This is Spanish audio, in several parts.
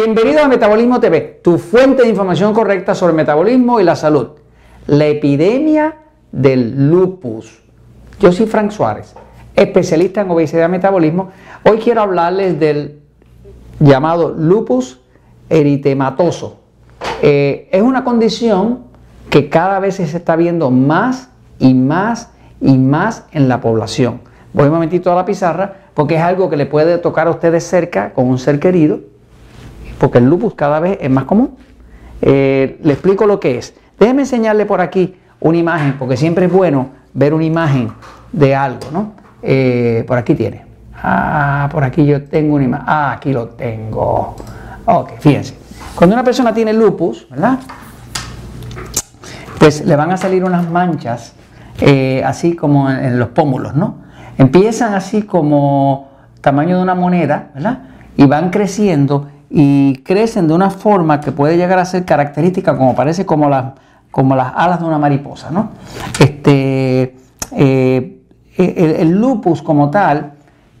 Bienvenido a Metabolismo TV, tu fuente de información correcta sobre el metabolismo y la salud. La epidemia del lupus. Yo soy Frank Suárez, especialista en obesidad y metabolismo. Hoy quiero hablarles del llamado lupus eritematoso. Eh, es una condición que cada vez se está viendo más y más y más en la población. Voy un momentito a la pizarra porque es algo que le puede tocar a ustedes cerca con un ser querido, porque el lupus cada vez es más común. Eh, le explico lo que es. Déjenme enseñarle por aquí una imagen, porque siempre es bueno ver una imagen de algo, ¿no? Eh, por aquí tiene. Ah, por aquí yo tengo una imagen. Ah, aquí lo tengo. Ok, fíjense. Cuando una persona tiene lupus, ¿verdad? Pues le van a salir unas manchas, eh, así como en los pómulos, ¿no? Empiezan así como tamaño de una moneda, ¿verdad? Y van creciendo y crecen de una forma que puede llegar a ser característica, como parece como las, como las alas de una mariposa, ¿no? Este, eh, el, lupus como tal,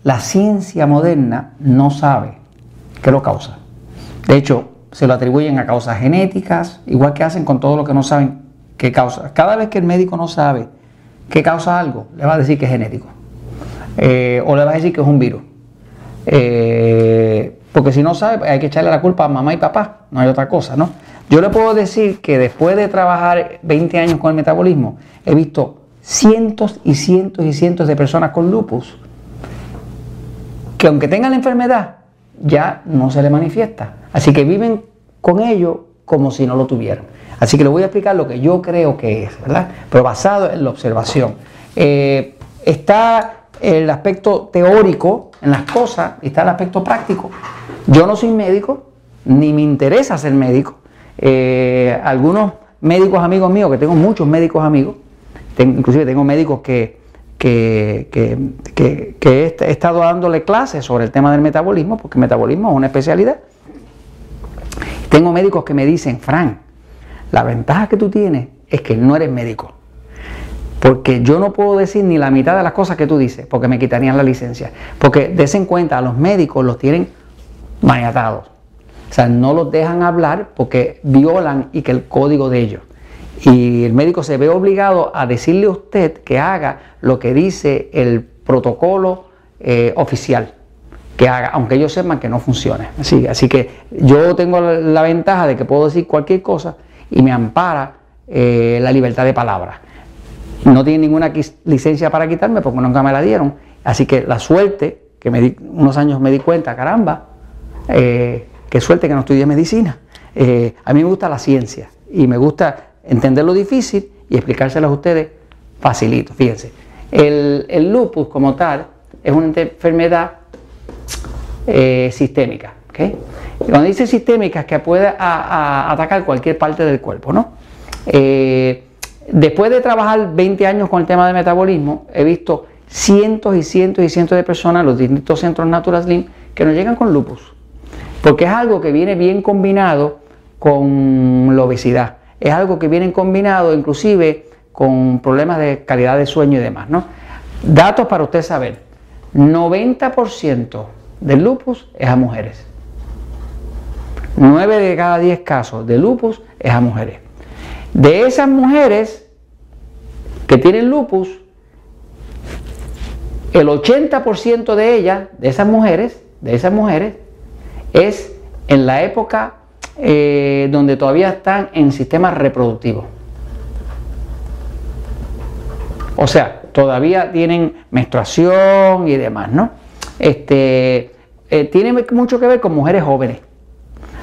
la ciencia moderna no sabe qué lo causa. De hecho, se lo atribuyen a causas genéticas, igual que hacen con todo lo que no saben qué causa. Cada vez que el médico no sabe qué causa algo, le va a decir que es genético. Eh, o le vas a decir que es un virus. Eh, porque si no sabe, hay que echarle la culpa a mamá y papá, no hay otra cosa, ¿no? Yo le puedo decir que después de trabajar 20 años con el metabolismo, he visto cientos y cientos y cientos de personas con lupus que aunque tengan la enfermedad, ya no se le manifiesta. Así que viven con ello como si no lo tuvieran. Así que le voy a explicar lo que yo creo que es, ¿verdad? Pero basado en la observación. Eh, está el aspecto teórico en las cosas y está el aspecto práctico. Yo no soy médico, ni me interesa ser médico. Eh, algunos médicos amigos míos, que tengo muchos médicos amigos, inclusive tengo médicos que, que, he, he estado dándole clases sobre el tema del metabolismo, porque el metabolismo es una especialidad. Tengo médicos que me dicen, Fran, la ventaja que tú tienes es que no eres médico. Porque yo no puedo decir ni la mitad de las cosas que tú dices, porque me quitarían la licencia. Porque desen cuenta, a los médicos los tienen maniatados. O sea, no los dejan hablar porque violan y que el código de ellos. Y el médico se ve obligado a decirle a usted que haga lo que dice el protocolo eh, oficial. Que haga, aunque ellos sepan que no funciona. Así, así que yo tengo la, ventaja de que puedo decir cualquier cosa y me ampara eh, la libertad de palabra. No tiene ninguna licencia para quitarme porque nunca me la dieron. Así que la suerte, que me di, unos años me di cuenta, caramba, eh, qué suerte que no estudié medicina. Eh, a mí me gusta la ciencia y me gusta entender lo difícil y explicárselas a ustedes facilito. Fíjense, el, lupus como tal es una enfermedad eh, sistémica. cuando dice sistémica es que puede atacar cualquier parte del cuerpo. ¿no? Después de trabajar 20 años con el tema del metabolismo, he visto cientos y cientos y cientos de personas en los distintos centros Natural Slim que nos llegan con lupus. Porque es algo que viene bien combinado con la obesidad. Es algo que viene combinado inclusive con problemas de calidad de sueño y demás. Datos para usted saber. 90% del lupus es a mujeres. 9 de cada 10 casos de lupus es a mujeres. De esas mujeres que tienen lupus, el 80% de ellas, de esas mujeres, de esas mujeres, es en la época eh, donde todavía están en sistema reproductivo. O sea, todavía tienen menstruación y demás, ¿no? Este, eh, tiene mucho que ver con mujeres jóvenes,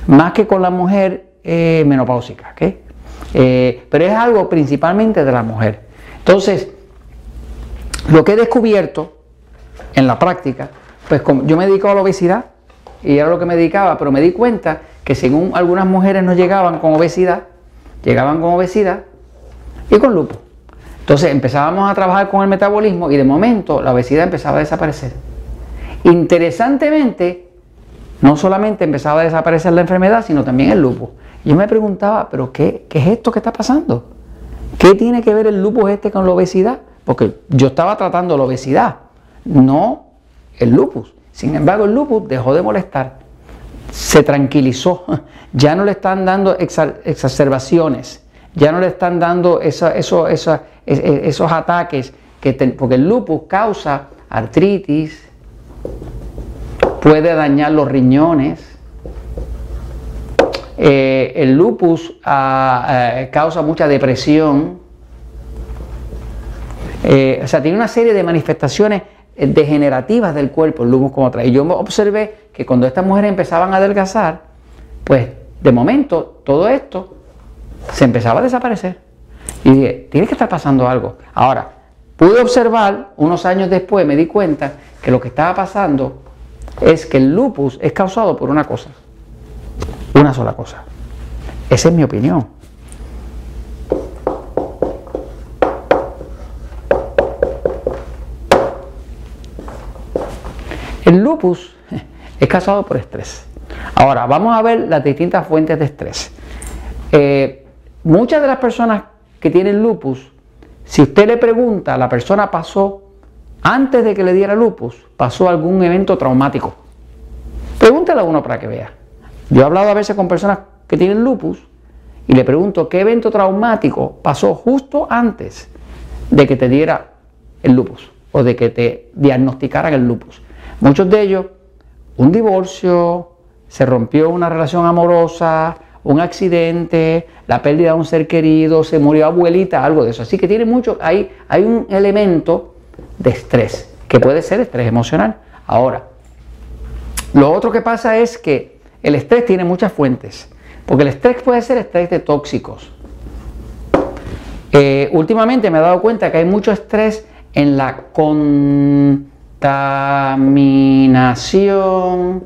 más que con la mujer eh, menopáusica, ¿ok? Pero es algo principalmente de la mujer. Entonces, lo que he descubierto en la práctica, pues como yo me dedico a la obesidad y era lo que me dedicaba, pero me di cuenta que según algunas mujeres no llegaban con obesidad, llegaban con obesidad y con lupus. Entonces empezábamos a trabajar con el metabolismo y de momento la obesidad empezaba a desaparecer. Interesantemente, no solamente empezaba a desaparecer la enfermedad, sino también el lupus. Yo me preguntaba, ¿pero qué, qué es esto que está pasando? ¿Qué tiene que ver el lupus este con la obesidad? Porque yo estaba tratando la obesidad, no el lupus. Sin embargo, el lupus dejó de molestar. se tranquilizó, ya no le están dando exacerbaciones, ya no le están dando esos ataques, que porque el lupus causa artritis, puede dañar los riñones, eh, el lupus ah, eh, causa mucha depresión, eh, o sea, tiene una serie de manifestaciones degenerativas del cuerpo, lupus como otra. Y yo observé que cuando estas mujeres empezaban a adelgazar, pues de momento todo esto se empezaba a desaparecer. Y dije, tiene que estar pasando algo. Ahora, pude observar, unos años después me di cuenta que lo que estaba pasando es que el lupus es causado por una cosa. Una sola cosa. Esa es mi opinión. El lupus es causado por estrés. Ahora, vamos a ver las distintas fuentes de estrés. Eh, muchas de las personas que tienen lupus, si usted le pregunta, la persona pasó, antes de que le diera lupus, pasó algún evento traumático. Pregúntale a uno para que vea. Yo he hablado a veces con personas que tienen lupus y le pregunto qué evento traumático pasó justo antes de que te diera el lupus o de que te diagnosticaran el lupus. Muchos de ellos, un divorcio, se rompió una relación amorosa, un accidente, la pérdida de un ser querido, se murió abuelita, algo de eso. Así que tiene mucho, hay, hay un elemento de estrés, que puede ser estrés emocional. Ahora, lo otro que pasa es que el estrés tiene muchas fuentes, porque el estrés puede ser estrés de tóxicos. Eh, últimamente me he dado cuenta que hay mucho estrés en la con contaminación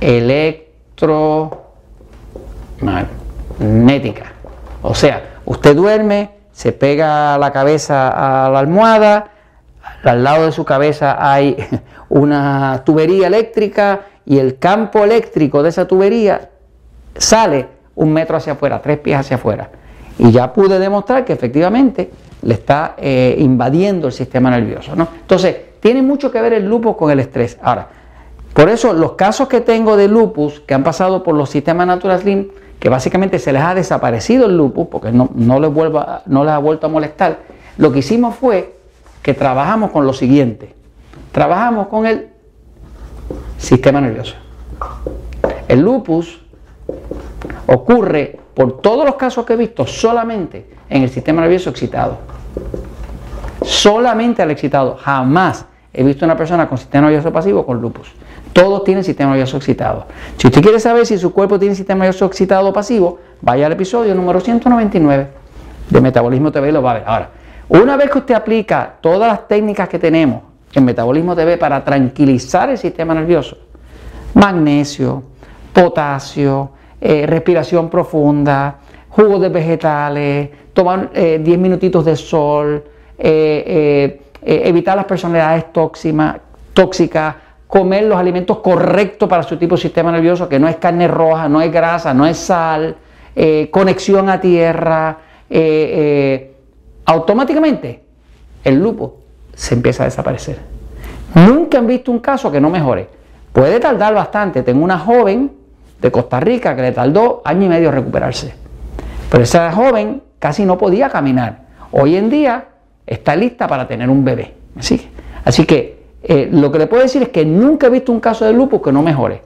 electromagnética. O sea, usted duerme, se pega la cabeza a la almohada, al lado de su cabeza hay una tubería eléctrica y el campo eléctrico de esa tubería sale un metro hacia afuera, tres pies hacia afuera. Y ya pude demostrar que efectivamente le está eh, invadiendo el sistema nervioso. ¿no? Entonces, tiene mucho que ver el lupus con el estrés. Ahora, por eso los casos que tengo de lupus que han pasado por los sistemas Natural Slim, que básicamente se les ha desaparecido el lupus porque no, no, vuelva, no les ha vuelto a molestar, lo que hicimos fue que trabajamos con lo siguiente. Trabajamos con el sistema nervioso. El lupus ocurre por todos los casos que he visto solamente en el sistema nervioso excitado. Solamente al excitado. Jamás he visto una persona con sistema nervioso pasivo con lupus. Todos tienen sistema nervioso excitado. Si usted quiere saber si su cuerpo tiene sistema nervioso excitado o pasivo, vaya al episodio número 199 de Metabolismo TV y lo va a ver. Ahora, una vez que usted aplica todas las técnicas que tenemos en Metabolismo TV para tranquilizar el sistema nervioso, magnesio, potasio, eh, respiración profunda, jugos de vegetales, tomar 10 eh, minutitos de sol, eh, evitar las personalidades tóxicas, comer los alimentos correctos para su tipo de sistema nervioso, que no es carne roja, no es grasa, no es sal, conexión a tierra, automáticamente el lupo se empieza a desaparecer. Nunca han visto un caso que no mejore. Puede tardar bastante. Tengo una joven de Costa Rica que le tardó año y medio recuperarse. Pero esa joven casi no podía caminar. Hoy en día está lista para tener un bebé. Así, así que eh, lo que le puedo decir es que nunca he visto un caso de lupus que no mejore.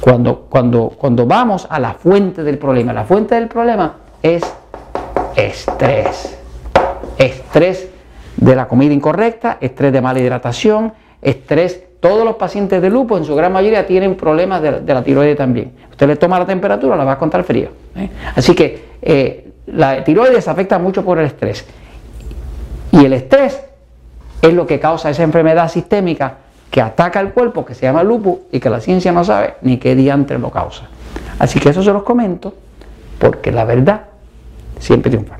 Cuando, cuando, cuando vamos a la fuente del problema, la fuente del problema es estrés. Estrés de la comida incorrecta, estrés de mala hidratación, estrés todos los pacientes de lupus, en su gran mayoría, tienen problemas de, la tiroides también. Usted le toma la temperatura, la va a contar frío. ¿eh? Así que eh, la tiroides afecta mucho por el estrés. Y el estrés es lo que causa esa enfermedad sistémica que ataca al cuerpo, que se llama lupus, y que la ciencia no sabe ni qué diantre lo causa. Así que eso se los comento, porque la verdad siempre triunfa.